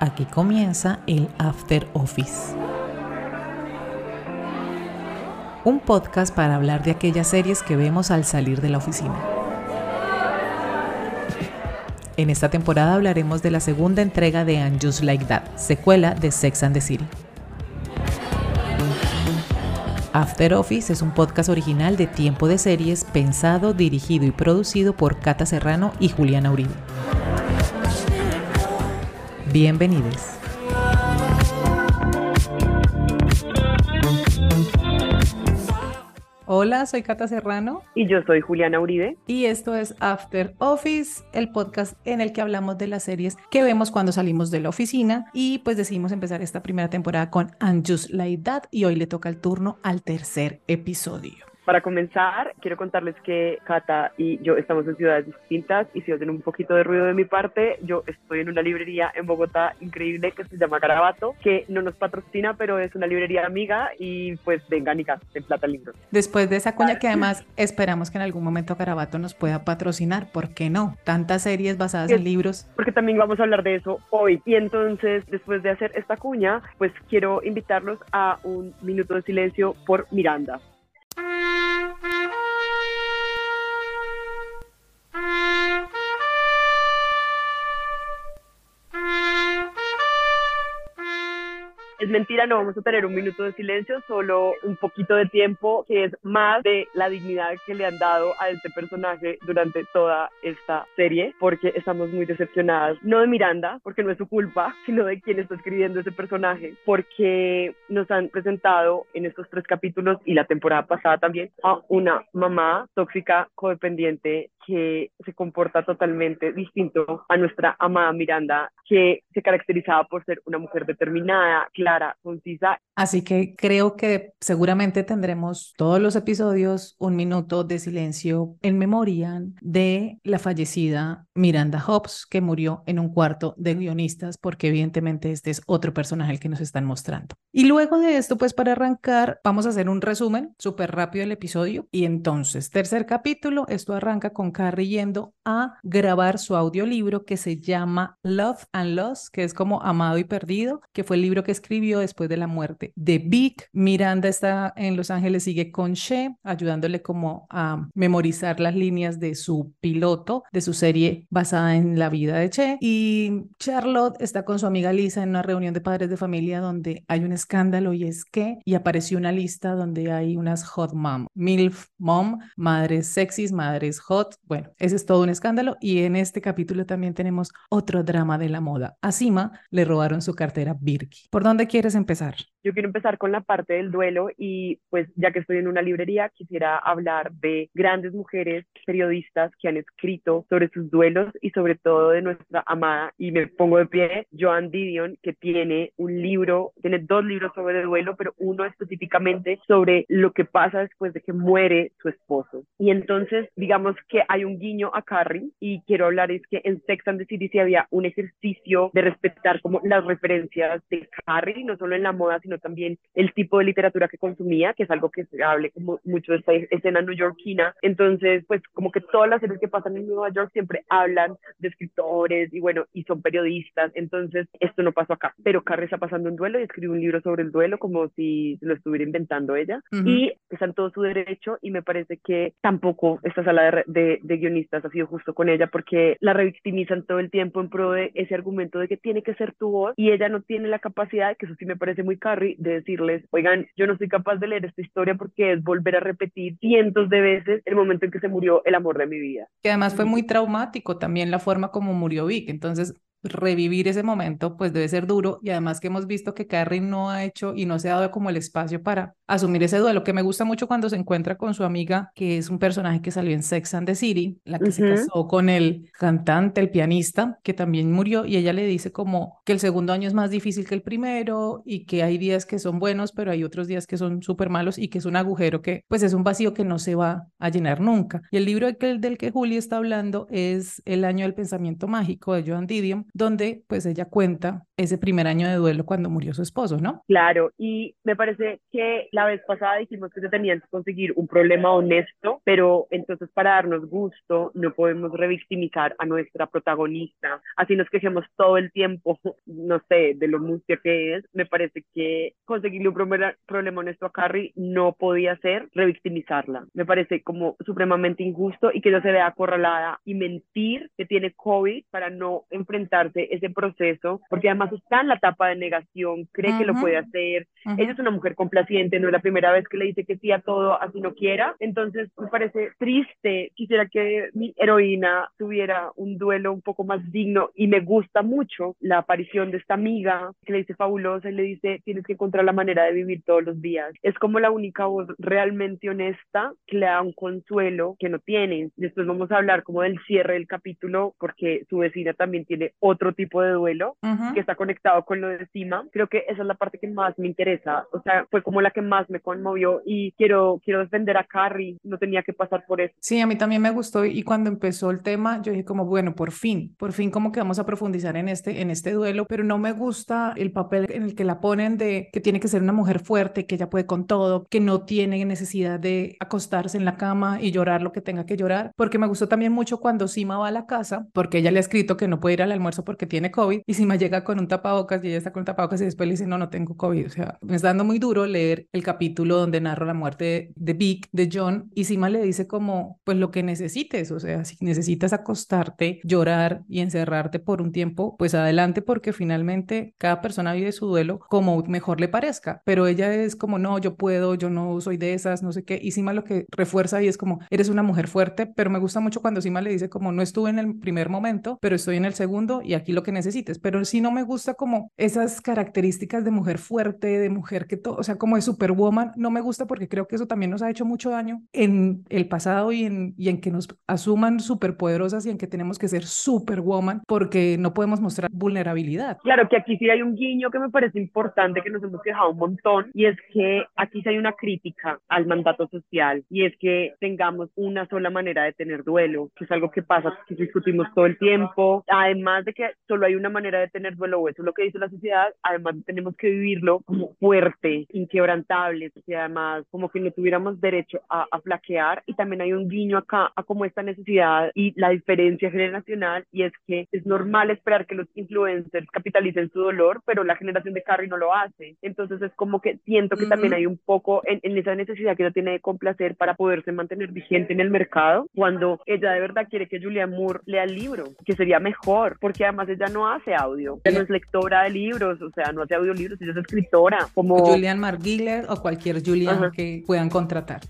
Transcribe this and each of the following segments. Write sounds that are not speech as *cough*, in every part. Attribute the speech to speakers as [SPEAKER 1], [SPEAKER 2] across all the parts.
[SPEAKER 1] Aquí comienza el After Office. Un podcast para hablar de aquellas series que vemos al salir de la oficina. En esta temporada hablaremos de la segunda entrega de And Like That, secuela de Sex and the City. After Office es un podcast original de tiempo de series pensado, dirigido y producido por Cata Serrano y Juliana Uribe. Bienvenidos. Hola, soy Cata Serrano.
[SPEAKER 2] Y yo soy Juliana Uribe.
[SPEAKER 1] Y esto es After Office, el podcast en el que hablamos de las series que vemos cuando salimos de la oficina. Y pues decidimos empezar esta primera temporada con And Just Like That. Y hoy le toca el turno al tercer episodio.
[SPEAKER 2] Para comenzar, quiero contarles que Cata y yo estamos en ciudades distintas y si oyen un poquito de ruido de mi parte, yo estoy en una librería en Bogotá increíble que se llama Carabato, que no nos patrocina, pero es una librería amiga y pues vengan y en plata libros.
[SPEAKER 1] Después de esa cuña que además esperamos que en algún momento Carabato nos pueda patrocinar, ¿por qué no? Tantas series basadas en libros.
[SPEAKER 2] Porque también vamos a hablar de eso hoy. Y entonces, después de hacer esta cuña, pues quiero invitarlos a un minuto de silencio por Miranda. Mm-hmm. *laughs* Es mentira, no vamos a tener un minuto de silencio, solo un poquito de tiempo, que es más de la dignidad que le han dado a este personaje durante toda esta serie, porque estamos muy decepcionadas, no de Miranda, porque no es su culpa, sino de quien está escribiendo ese personaje, porque nos han presentado en estos tres capítulos y la temporada pasada también a una mamá tóxica, codependiente, que se comporta totalmente distinto a nuestra amada Miranda, que se caracterizaba por ser una mujer determinada, clara,
[SPEAKER 1] Así que creo que seguramente tendremos todos los episodios un minuto de silencio en memoria de la fallecida Miranda Hobbs, que murió en un cuarto de guionistas, porque evidentemente este es otro personaje el que nos están mostrando. Y luego de esto, pues para arrancar, vamos a hacer un resumen súper rápido del episodio. Y entonces, tercer capítulo, esto arranca con Carrie yendo a grabar su audiolibro que se llama Love and Loss, que es como Amado y Perdido, que fue el libro que escribió después de la muerte de Vic. Miranda está en Los Ángeles, sigue con She, ayudándole como a memorizar las líneas de su piloto, de su serie basada en la vida de Che. Y Charlotte está con su amiga Lisa en una reunión de padres de familia donde hay un escándalo y es que, y apareció una lista donde hay unas hot mom, MILF mom, madres sexys, madres hot. Bueno, ese es todo un escándalo y en este capítulo también tenemos otro drama de la moda. A Sima le robaron su cartera Birki. ¿Por dónde quieres empezar?
[SPEAKER 2] Yo quiero empezar con la parte del duelo y pues ya que estoy en una librería quisiera hablar de grandes mujeres periodistas que han escrito sobre sus duelos y sobre todo de nuestra amada y me pongo de pie Joan Didion que tiene un libro, tiene dos libros sobre el duelo, pero uno específicamente sobre lo que pasa después de que muere su esposo. Y entonces digamos que hay un guiño a Carrie y quiero hablar es que en Sex and the City había un ejercicio de respetar como las referencias de Carrie, no solo en la moda, sino también el tipo de literatura que consumía, que es algo que se hable como mucho de esta escena newyorkina. Entonces, pues como que todas las series que pasan en Nueva York siempre hablan de escritores y bueno, y son periodistas. Entonces, esto no pasó acá. Pero Carrie está pasando un duelo y escribe un libro sobre el duelo como si lo estuviera inventando ella. Y está en todo su derecho y me parece que tampoco esta sala de, de, guionistas ha sido justo con ella porque la revictimizan todo el tiempo en pro de ese argumento de que tiene que ser tu voz y ella no tiene la capacidad, que eso sí me parece muy Carrie, de decirles, oigan, yo no soy capaz de leer esta historia porque es volver a repetir cientos de veces el momento en que se murió el amor de mi vida.
[SPEAKER 1] Que además fue muy traumático también la forma como murió Vic, entonces revivir ese momento, pues debe ser duro y además que hemos visto que Carrie no ha hecho y no se ha dado como el espacio para asumir ese duelo, que me gusta mucho cuando se encuentra con su amiga, que es un personaje que salió en Sex and the City, la que se casó con el cantante, el pianista, que también murió y ella le dice como que el segundo año es más difícil que el primero y que hay días que son buenos, pero hay otros días que son súper malos y que es un agujero que pues es un vacío que no se va a llenar nunca. Y el libro del que, del que Juli está hablando es El año del pensamiento mágico de Joan Didion donde pues ella cuenta ese primer año de duelo cuando murió su esposo, ¿no?
[SPEAKER 2] Claro, y me parece que la vez pasada dijimos que se tenían que conseguir un problema honesto, pero entonces para darnos gusto no podemos revictimizar a nuestra protagonista, así nos quejemos todo el tiempo, *laughs* no sé, de lo mustia que es, me parece que conseguirle un problema honesto a Carrie no podía ser revictimizarla, me parece como supremamente injusto y que ella se vea acorralada y mentir que tiene COVID para no enfrentarse ese proceso, porque además está en la etapa de negación, cree que lo puede hacer, ella es una mujer complaciente, no es la primera vez que le dice que sí a todo así no quiera, entonces me parece triste, quisiera que mi heroína tuviera un duelo un poco más digno y me gusta mucho la aparición de esta amiga que le dice fabulosa y le dice tienes que encontrar la manera de vivir todos los días. Es como la única voz realmente honesta que le da un consuelo que no tiene. Después vamos a hablar como del cierre del capítulo porque su vecina también tiene otro tipo de duelo que está conectado con lo de encima. Creo que esa es la parte que más me interesa. O sea, fue como la que más me conmovió y quiero, quiero defender a Carrie. No tenía que pasar por eso.
[SPEAKER 1] Sí, a mí también me gustó y cuando empezó el tema yo dije como, bueno, por fin, por fin como que vamos a profundizar en este, en este duelo, pero no me gusta el papel en el que la ponen de que tiene que ser una mujer fuerte, que ella puede con todo, que no tiene necesidad de acostarse en la cama y llorar lo que tenga que llorar, porque me gustó también mucho cuando Sima va a la casa, porque ella le ha escrito que no puede ir al almuerzo porque tiene COVID, y Sima llega con un tapabocas y ella está con un tapabocas y después le dice, no, no tengo COVID, o sea, me está dando muy duro leer el capítulo donde narro la muerte de Vic, de John, y Sima le dice como, pues lo que necesites, o sea, si necesitas acostarte, llorar y encerrarte por un tiempo, pues adelante porque finalmente cada persona vive su duelo como mejor le parezca, pero ella es como, no, yo puedo, yo no soy de esas, no sé qué, y Sima lo que refuerza ahí es como, eres una mujer fuerte, pero me gusta mucho cuando Sima le dice como, no estuve en el primer momento, pero estoy en el segundo y aquí lo que necesites, pero sí no me gusta como esas características de mujer fuerte, de mujer que todo, o sea, como de superwoman, no me gusta porque creo que eso también nos ha hecho mucho daño en el pasado y en, y en que nos asuman superpoderosas y en que tenemos que ser superwoman porque no podemos mostrar vulnerabilidad.
[SPEAKER 2] Claro que aquí sí hay un guiño que me parece importante que nos hemos quejado un montón y es que aquí sí hay una crítica al mandato social y es que tengamos una sola manera de tener duelo, que es algo que pasa, que discutimos todo el tiempo, además de que solo hay una manera de tener duelo, eso es lo que dice la sociedad, además tenemos que vivirlo como fuerte, inquebrantable, y además como que no tuviéramos derecho a, a flaquear y también hay un guiño acá a como esta necesidad y la diferencia generacional y es que es normal esperar que los influencers capitalicen su dolor, pero la generación de Carrie no lo hace. Entonces es como que siento que también hay un poco en, en, esa necesidad que ella tiene de complacer para poderse mantener vigente en el mercado, cuando ella de verdad quiere que Julia Moore lea el libro, que sería mejor, porque además ella no hace audio, ella no es lectora de libros, o sea, no hace audiolibros, ella es escritora. Como
[SPEAKER 1] Julian Marguiller o cualquier Julian que puedan contratar.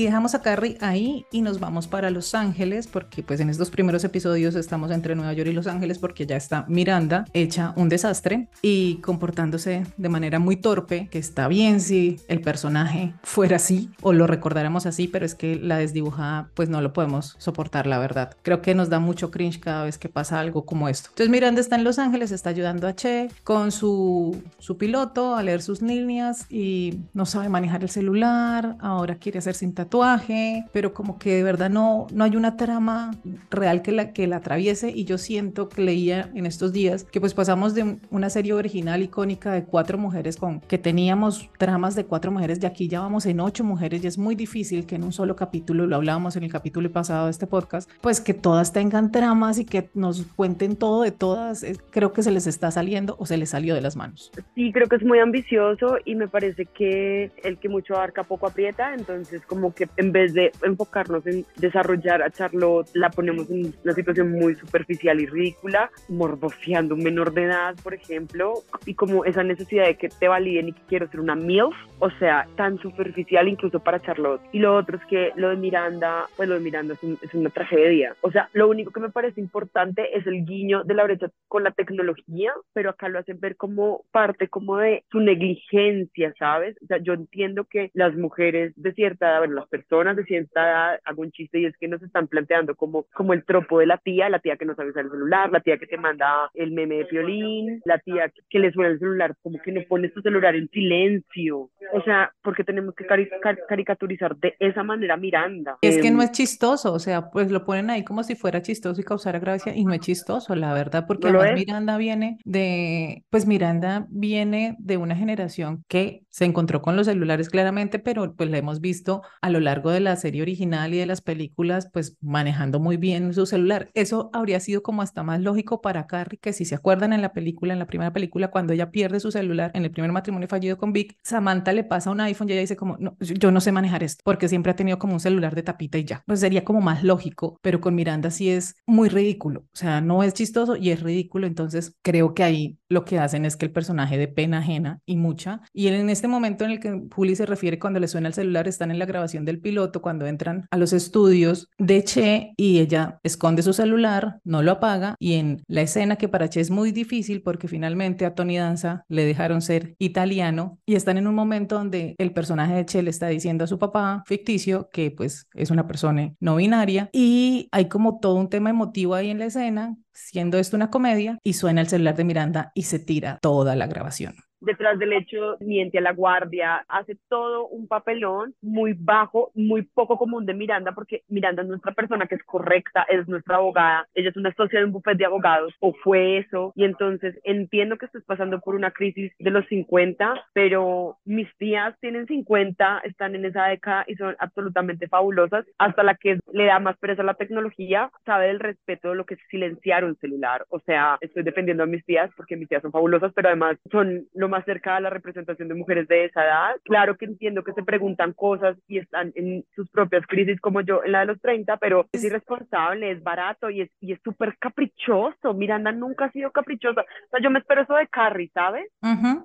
[SPEAKER 1] Y dejamos a Carrie ahí y nos vamos para Los Ángeles porque pues en estos primeros episodios estamos entre Nueva York y Los Ángeles porque ya está Miranda hecha un desastre y comportándose de manera muy torpe, que está bien si el personaje fuera así o lo recordáramos así, pero es que la desdibujada pues no lo podemos soportar, la verdad. Creo que nos da mucho cringe cada vez que pasa algo como esto. Entonces Miranda está en Los Ángeles, está ayudando a Che con su, su piloto a leer sus líneas y no sabe manejar el celular, ahora quiere hacer cinta tatuaje, pero como que de verdad no, no hay una trama real que la, que la atraviese. Y yo siento que leía en estos días que pues pasamos de una serie original icónica de cuatro mujeres con que teníamos tramas de cuatro mujeres y aquí ya vamos en ocho mujeres y es muy difícil que en un solo capítulo, lo hablábamos en el capítulo pasado de este podcast, pues que todas tengan tramas y que nos cuenten todo de todas, creo que se les está saliendo o se les salió de las manos.
[SPEAKER 2] Sí, creo que es muy ambicioso y me parece que el que mucho abarca poco aprieta, entonces como que en vez de enfocarnos en desarrollar a Charlotte, la ponemos en una situación muy superficial y ridícula, morboseando un menor de edad, por ejemplo, y como esa necesidad de que te validen y que quiero ser una MILF, o sea, tan superficial incluso para Charlotte. Y lo otro es que lo de Miranda, pues lo de Miranda es, es una tragedia. O sea, lo único que me parece importante es el guiño de la brecha con la tecnología, pero acá lo hacen ver como parte como de su negligencia, ¿sabes? O sea, yo entiendo que las mujeres de cierta edad, bueno, las personas de cierta edad, hago un chiste y es que nos están planteando como, como el tropo de la tía, la tía que no sabe usar el celular, la tía que te manda el meme de violín, la tía que le suena el celular, como que no pones tu celular en silencio. O sea, porque tenemos que caricaturizar de esa manera Miranda.
[SPEAKER 1] Es que no em, es chistoso, o sea, pues lo ponen ahí como si fuera chistoso y causara gracia y no es chistoso, la verdad, porque además Miranda viene de, pues Miranda viene de una generación que se encontró con los celulares claramente, pero pues la hemos visto a lo largo de la serie original y de las películas, pues manejando muy bien su celular. Eso habría sido como hasta más lógico para Carrie, que si se acuerdan en la película, en la primera película, cuando ella pierde su celular en el primer matrimonio fallido con Vic, Samantha le pasa un iPhone y ella dice como, no, yo no sé manejar esto, porque siempre ha tenido como un celular de tapita y ya. Pues sería como más lógico, pero con Miranda sí es muy ridículo, o sea, no es chistoso y es ridículo, entonces creo que ahí lo que hacen es que el personaje de pena ajena y mucha, y en este momento en el que Juli se refiere cuando le suena el celular, están en la grabación del piloto, cuando entran a los estudios de Che y ella esconde su celular, no lo apaga, y en la escena que para Che es muy difícil porque finalmente a Tony Danza le dejaron ser italiano y están en un momento donde el personaje de Che le está diciendo a su papá ficticio que pues es una persona no binaria y hay como todo un tema emotivo ahí en la escena siendo esto una comedia, y suena el celular de Miranda y se tira toda la grabación
[SPEAKER 2] detrás del hecho miente a la guardia, hace todo un papelón muy bajo, muy poco común de Miranda, porque Miranda es nuestra persona que es correcta, es nuestra abogada, ella es una socia de un bufete de abogados, o fue eso, y entonces entiendo que estás pasando por una crisis de los 50, pero mis tías tienen 50, están en esa década y son absolutamente fabulosas, hasta la que le da más pereza a la tecnología, sabe del respeto de lo que es silenciar un celular, o sea, estoy defendiendo a mis tías porque mis tías son fabulosas, pero además son lo más cerca a la representación de mujeres de esa edad. Claro que entiendo que se preguntan cosas y están en sus propias crisis como yo en la de los 30, pero es irresponsable, es barato y es y es súper caprichoso. Miranda nunca ha sido caprichosa. O sea, yo me espero eso de Carrie, ¿sabes?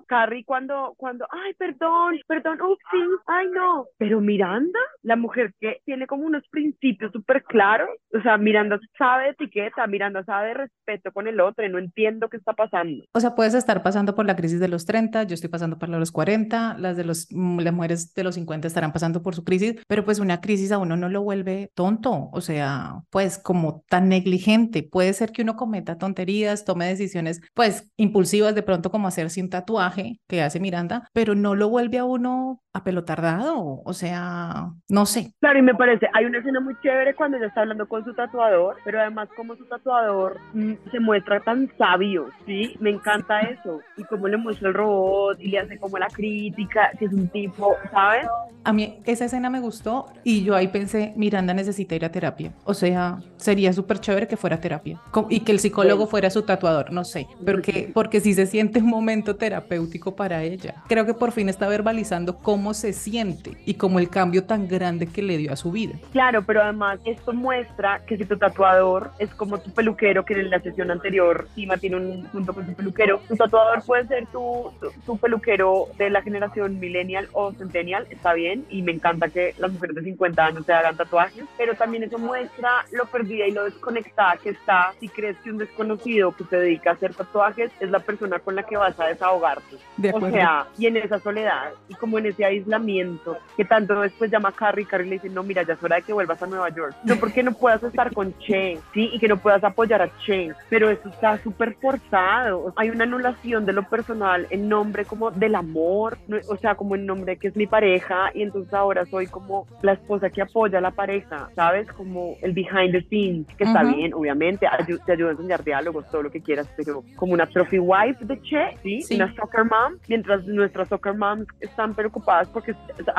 [SPEAKER 2] Carrie cuando, cuando, ay, perdón, perdón, sí ay, no. Pero Miranda, la mujer que tiene como unos principios súper claros, o sea, Miranda sabe de etiqueta, Miranda sabe de respeto con el otro, y no entiendo qué está pasando.
[SPEAKER 1] O sea, puedes estar pasando por la crisis de los 30 yo estoy pasando por los 40, las de los, mm, las mujeres de los 50 estarán pasando por su crisis, pero pues una crisis a uno no lo vuelve tonto, o sea, pues como tan negligente. Puede ser que uno cometa tonterías, tome decisiones pues impulsivas de pronto como hacerse un tatuaje que hace Miranda, pero no lo vuelve a uno a pelotardado, o sea, no sé.
[SPEAKER 2] Claro, y me parece, hay una escena muy chévere cuando ella está hablando con su tatuador, pero además como su tatuador mm, se muestra tan sabio, ¿sí? Me encanta eso, y cómo le muestra el robot y le hace como la crítica, que es un tipo, ¿sabes?
[SPEAKER 1] A mí esa escena me gustó y yo ahí pensé, Miranda necesita ir a terapia, o sea, sería súper chévere que fuera a terapia y que el psicólogo fuera su tatuador, no sé, porque, porque sí se siente un momento terapéutico para ella. Creo que por fin está verbalizando cómo se siente y como el cambio tan grande que le dio a su vida.
[SPEAKER 2] Claro, pero además esto muestra que si tu tatuador es como tu peluquero, que en la sesión anterior Sima tiene un punto con su peluquero, tu tatuador puede ser tu, tu, peluquero de la generación millennial o centennial, está bien, y me encanta que las mujeres de 50 años se hagan tatuajes, pero también eso muestra lo perdida y lo desconectada que está si crees que un desconocido que se dedica a hacer tatuajes es la persona con la que vas a desahogarte. o sea, y en esa soledad, y como en ese aislamiento, que tanto después llama a Carrie, Carrie le dice, no, mira, ya es hora de que vuelvas a Nueva York. No porque no puedas estar con Che, ¿sí? Y que no puedas apoyar a Che, pero eso está súper forzado. Hay una anulación de lo personal en nombre como del amor, o sea, como en nombre que es mi pareja, y entonces ahora soy como la esposa que apoya a la pareja, ¿sabes? Como el behind the scenes, que está bien, obviamente, te ayuda a enseñar diálogos, todo lo que quieras, pero como una trophy wife de Che, ¿sí? sí. Una soccer mom, mientras nuestras soccer moms están preocupadas porque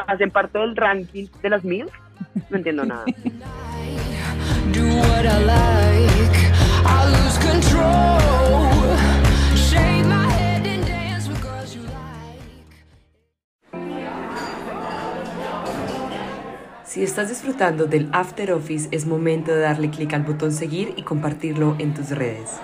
[SPEAKER 2] hacen parte del ranking de las mil. No entiendo nada. *laughs*
[SPEAKER 3] Si estás disfrutando del After Office, es momento de darle clic al botón seguir y compartirlo en tus redes.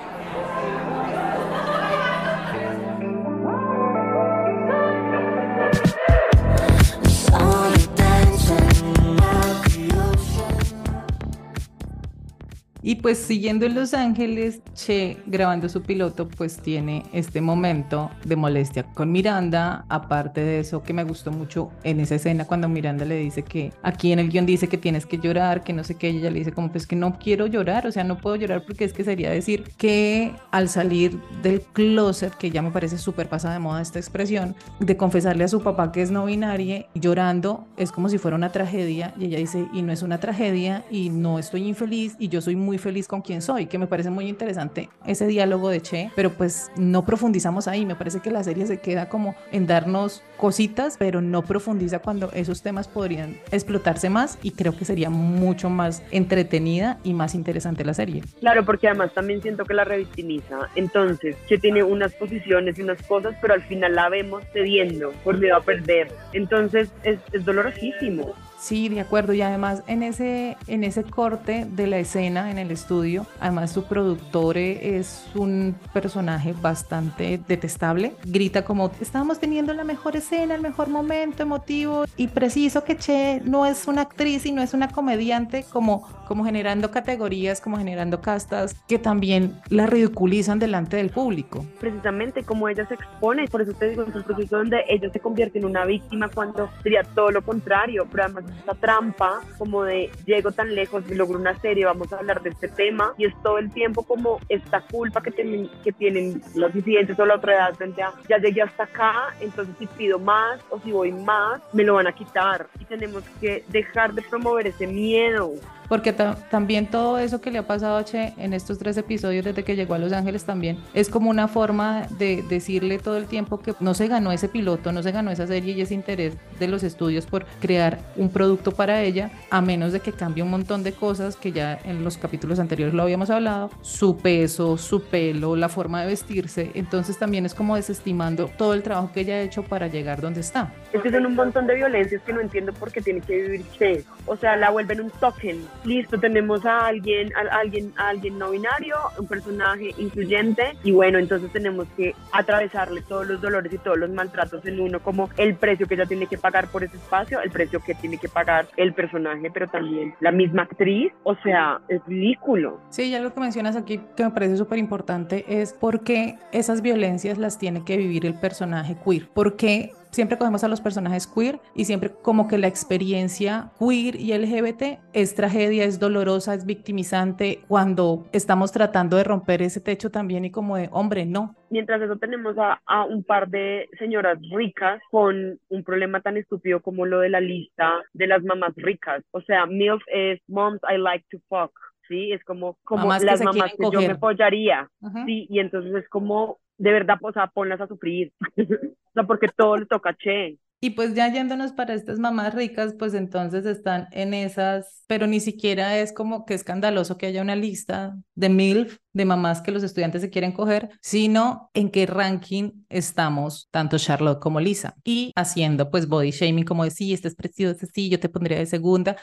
[SPEAKER 1] Y pues siguiendo en Los Ángeles, Che grabando su piloto pues tiene este momento de molestia con Miranda, aparte de eso que me gustó mucho en esa escena cuando Miranda le dice que aquí en el guion dice que tienes que llorar, que no sé qué, ella le dice como pues que no quiero llorar, o sea, no puedo llorar porque es que sería decir que al salir del closet, que ya me parece súper pasada de moda esta expresión, de confesarle a su papá que es no binaria, llorando, es como si fuera una tragedia y ella dice, y no es una tragedia y no estoy infeliz y yo soy muy feliz con quien soy, que me parece muy interesante ese diálogo de Che, pero pues no profundizamos ahí, me parece que la serie se queda como en darnos cositas, pero no profundiza cuando esos temas podrían explotarse más y creo que sería mucho más entretenida y más interesante la serie.
[SPEAKER 2] Claro, porque además también siento que la revictimiza, entonces, que tiene unas posiciones y unas cosas, pero al final la vemos cediendo por miedo a perder, entonces es, es dolorosísimo.
[SPEAKER 1] Sí, de acuerdo. Y además en ese, en ese corte de la escena en el estudio, además su productor es un personaje bastante detestable. Grita como, estábamos teniendo la mejor escena, el mejor momento emotivo y preciso que Che no es una actriz y no es una comediante, como, como generando categorías, como generando castas que también la ridiculizan delante del público.
[SPEAKER 2] Precisamente como ella se expone, por eso te digo, es un proceso donde ella se convierte en una víctima cuando sería todo lo contrario, pero además esta trampa como de llego tan lejos y logro una serie, vamos a hablar de este tema y es todo el tiempo como esta culpa que tienen, que tienen los disidentes o la otra edad frente a ya llegué hasta acá, entonces si pido más o si voy más, me lo van a quitar y tenemos que dejar de promover ese miedo
[SPEAKER 1] porque también todo eso que le ha pasado a Che en estos tres episodios desde que llegó a Los Ángeles también es como una forma de decirle todo el tiempo que no se ganó ese piloto, no se ganó esa serie y ese interés de los estudios por crear un producto para ella, a menos de que cambie un montón de cosas que ya en los capítulos anteriores lo habíamos hablado, su peso, su pelo, la forma de vestirse, entonces también es como desestimando todo el trabajo que ella ha hecho para llegar donde está.
[SPEAKER 2] Es que son un montón de violencias que no entiendo por qué tiene que vivir Che, o sea, la vuelven un token listo, tenemos a alguien, alguien, a alguien no binario, un personaje incluyente y bueno, entonces tenemos que atravesarle todos los dolores y todos los maltratos en uno, como el precio que ella tiene que pagar por ese espacio, el precio que tiene que pagar el personaje, pero también la misma actriz, o sea, es ridículo.
[SPEAKER 1] Sí, y algo que mencionas aquí que me parece súper importante es por qué esas violencias las tiene que vivir el personaje queer, porque siempre cogemos a los personajes queer y siempre como que la experiencia queer y LGBT es tragedia, es dolorosa, es victimizante cuando estamos tratando de romper ese techo también y como de, hombre, no.
[SPEAKER 2] Mientras eso tenemos a, a un par de señoras ricas con un problema tan estúpido como lo de la lista de las mamás ricas. O sea, MILF es Moms I Like to Fuck. Sí, es como, como las mamás que yo me apoyaría. Sí, y entonces es como, de verdad, o sea, ponlas a sufrir. *laughs* o sea, porque todo le toca che.
[SPEAKER 1] Y pues ya yéndonos para estas mamás ricas, pues entonces están en esas, pero ni siquiera es como que escandaloso que haya una lista de MILF, de mamás que los estudiantes se quieren coger, sino en qué ranking estamos tanto Charlotte como Lisa. Y haciendo pues body shaming como de sí, este es precioso, sí, yo te pondría de segunda,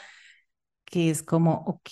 [SPEAKER 1] que es como, ok,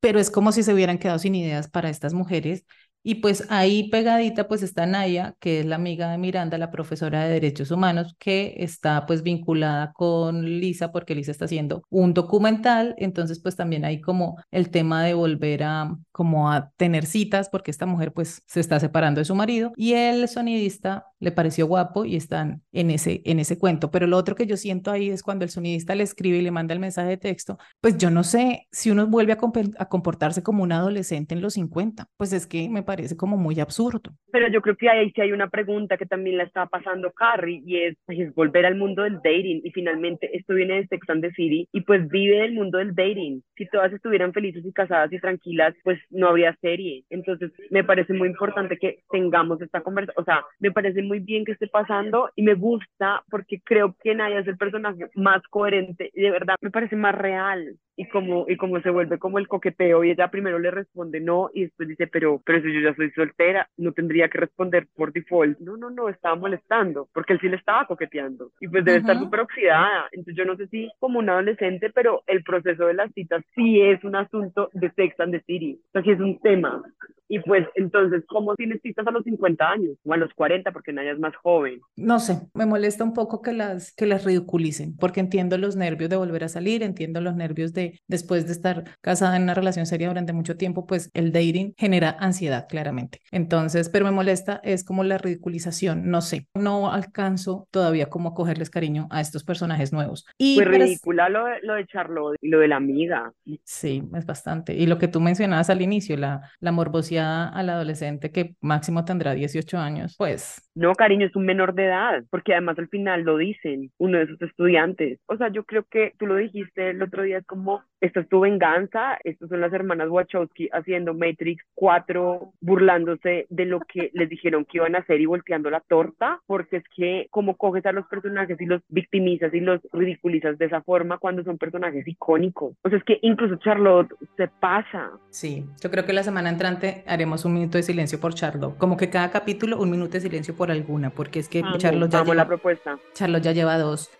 [SPEAKER 1] pero es como si se hubieran quedado sin ideas para estas mujeres y pues ahí pegadita pues está Naya, que es la amiga de Miranda, la profesora de Derechos Humanos, que está pues vinculada con Lisa porque Lisa está haciendo un documental, entonces pues también hay como el tema de volver a como a tener citas porque esta mujer pues se está separando de su marido. Y el sonidista le pareció guapo y están en ese en ese cuento, pero lo otro que yo siento ahí es cuando el sonidista le escribe y le manda el mensaje de texto, pues yo no sé si uno vuelve a, a comportarse como un adolescente en los 50, pues es que me parece como muy absurdo.
[SPEAKER 2] Pero yo creo que ahí sí hay una pregunta que también la está pasando Carrie y es, es volver al mundo del dating y finalmente esto viene de Sex and the City y pues vive el mundo del dating. Si todas estuvieran felices y casadas y tranquilas, pues no habría serie. Entonces me parece muy importante que tengamos esta conversación, o sea, me parece muy bien que esté pasando y me gusta porque creo que Naya es el personaje más coherente y de verdad me parece más real y como, y como se vuelve como el coqueteo y ella primero le responde no y después dice, pero, pero si yo ya soy soltera, no tendría que responder por default. No, no, no, estaba molestando, porque él sí le estaba coqueteando y pues debe estar súper oxidada. Entonces yo no sé si como un adolescente, pero el proceso de las citas sí es un asunto de Sex and the City, o sea, sí es un tema. Y pues entonces, ¿cómo tienes citas a los 50 años o a los 40 porque nadie es más joven?
[SPEAKER 1] No sé, me molesta un poco que las, que las ridiculicen, porque entiendo los nervios de volver a salir, entiendo los nervios de después de estar casada en una relación seria durante mucho tiempo, pues el dating genera ansiedad, claramente. Entonces, pero me molesta es como la ridiculización, no sé, no alcanzo todavía como cogerles cariño a estos personajes nuevos.
[SPEAKER 2] Y pues ridícula lo, lo de Charlotte y lo de la amiga.
[SPEAKER 1] Sí, es bastante. Y lo que tú mencionabas al inicio, la, la morbosidad al adolescente que máximo tendrá 18 años, pues...
[SPEAKER 2] No, cariño, es un menor de edad, porque además al final lo dicen, uno de sus estudiantes. O sea, yo creo que tú lo dijiste el otro día, es como, esto es tu venganza, estas son las hermanas Wachowski haciendo Matrix 4, burlándose de lo que *laughs* les dijeron que iban a hacer y volteando la torta, porque es que como coges a los personajes y los victimizas y los ridiculizas de esa forma cuando son personajes icónicos. O sea, es que incluso Charlotte se pasa.
[SPEAKER 1] Sí, yo creo que la semana entrante haremos un minuto de silencio por Charlotte. Como que cada capítulo un minuto de silencio por alguna, porque es que Charlotte ya lleva,
[SPEAKER 2] la propuesta.
[SPEAKER 1] Charlotte ya lleva dos.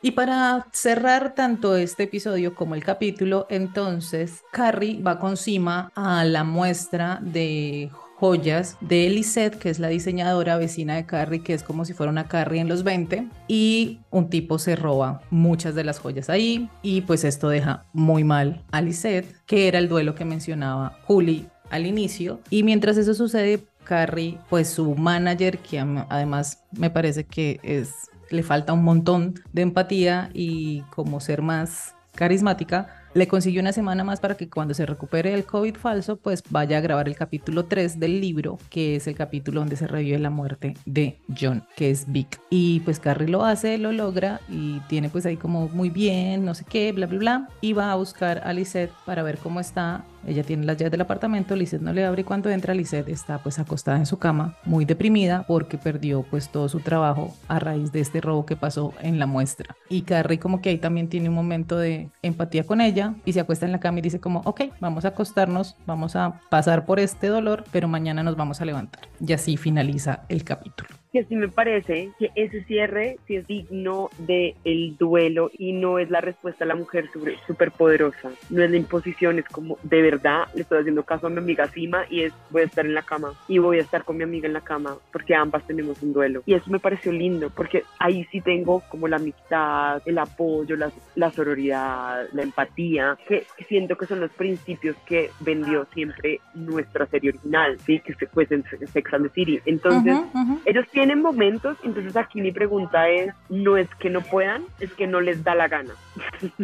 [SPEAKER 1] Y para cerrar tanto este episodio como el capítulo, entonces Carrie va con Sima a la muestra de joyas de Elisette, que es la diseñadora vecina de Carrie, que es como si fuera una Carrie en los 20, y un tipo se roba muchas de las joyas ahí, y pues esto deja muy mal a Lisette, que era el duelo que mencionaba Julie al inicio, y mientras eso sucede, Carrie, pues su manager, que además me parece que es le falta un montón de empatía y como ser más carismática, le consiguió una semana más para que cuando se recupere el COVID falso, pues vaya a grabar el capítulo 3 del libro, que es el capítulo donde se revive la muerte de John, que es Vic. Y pues Carrie lo hace, lo logra y tiene pues ahí como muy bien, no sé qué, bla, bla, bla. Y va a buscar a Lisette para ver cómo está ella tiene las llaves del apartamento, Lisette no le abre y cuando entra Lisette está pues acostada en su cama, muy deprimida porque perdió pues todo su trabajo a raíz de este robo que pasó en la muestra. Y Carrie como que ahí también tiene un momento de empatía con ella y se acuesta en la cama y dice como, ok, vamos a acostarnos, vamos a pasar por este dolor, pero mañana nos vamos a levantar. Y así finaliza el capítulo
[SPEAKER 2] que sí me parece que ese cierre sí es digno del el duelo y no es la respuesta a la mujer súper poderosa, no es la imposición, es como de verdad le estoy haciendo caso a mi amiga Sima y es voy a estar en la cama y voy a estar con mi amiga en la cama porque ambas tenemos un duelo y eso me pareció lindo porque ahí sí tengo como la amistad, el apoyo, la, la sororidad, la empatía, que siento que son los principios que vendió siempre nuestra serie original, ¿sí? que fue Sex and the City. Entonces, ellos tienen momentos, entonces aquí mi pregunta es, no es que no puedan, es que no les da la gana. *laughs*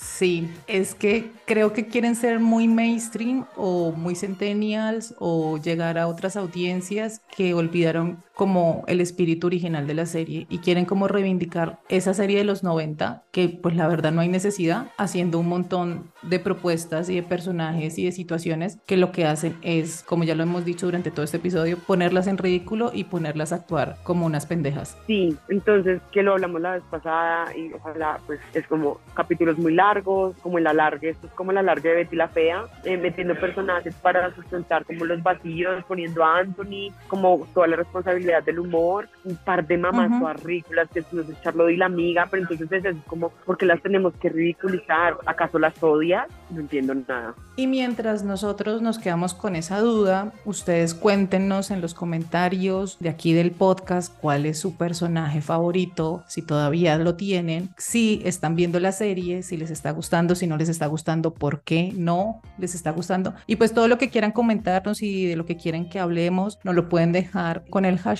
[SPEAKER 1] Sí, es que creo que quieren ser muy mainstream o muy centennials o llegar a otras audiencias que olvidaron como el espíritu original de la serie y quieren como reivindicar esa serie de los 90 que pues la verdad no hay necesidad haciendo un montón de propuestas y de personajes y de situaciones que lo que hacen es, como ya lo hemos dicho durante todo este episodio, ponerlas en ridículo y ponerlas a actuar como unas pendejas.
[SPEAKER 2] Sí, entonces que lo hablamos la vez pasada y ojalá pues es como capítulos muy largos como el alargue, esto es como el alargue de Betty la Fea, eh, metiendo personajes para sustentar como los vacíos, poniendo a Anthony, como toda la responsabilidad del humor, un par de mamás uh ridículas que nos es Charlotte y la amiga, pero entonces es como, ¿por qué las tenemos que ridiculizar? ¿Acaso las odias? No entiendo nada.
[SPEAKER 1] Y mientras nosotros nos quedamos con esa duda, ustedes cuéntenos en los comentarios de aquí del podcast cuál es su personaje favorito, si todavía lo tienen, si están viendo la serie, si les está gustando, si no les está gustando, por qué no les está gustando. Y pues todo lo que quieran comentarnos y de lo que quieren que hablemos, nos lo pueden dejar con el hashtag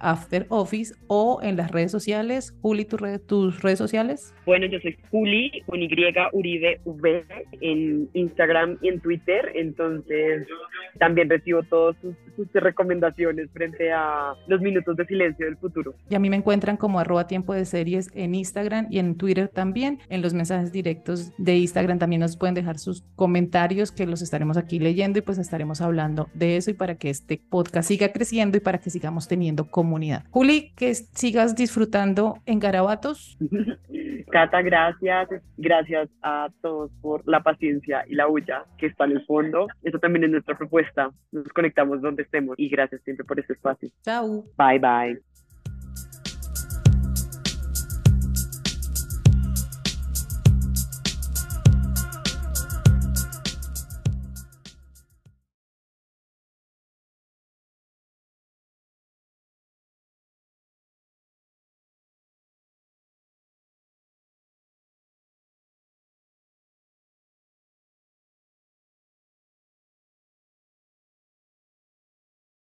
[SPEAKER 1] AfterOffice o en las redes sociales. Juli, ¿tus redes sociales?
[SPEAKER 2] Bueno, yo soy Juli con Y Uribe V en Instagram y en Twitter, entonces también recibo todas sus, recomendaciones frente a los minutos de silencio del futuro.
[SPEAKER 1] Y a mí me encuentran como arroba tiempo de series en Instagram y en Twitter también, en los mensajes directos de Instagram también nos pueden dejar sus comentarios que los estaremos aquí leyendo y pues estaremos hablando de eso y para que este podcast siga creciendo y para que sigamos teniendo comunidad. Juli, que sigas disfrutando en Garabatos. *laughs*
[SPEAKER 2] Cata, gracias. Gracias a todos por la paciencia y la huya que está en el fondo. Eso también es nuestra propuesta. Nos conectamos donde estemos y gracias siempre por este espacio.
[SPEAKER 1] Chao.
[SPEAKER 2] Bye, bye.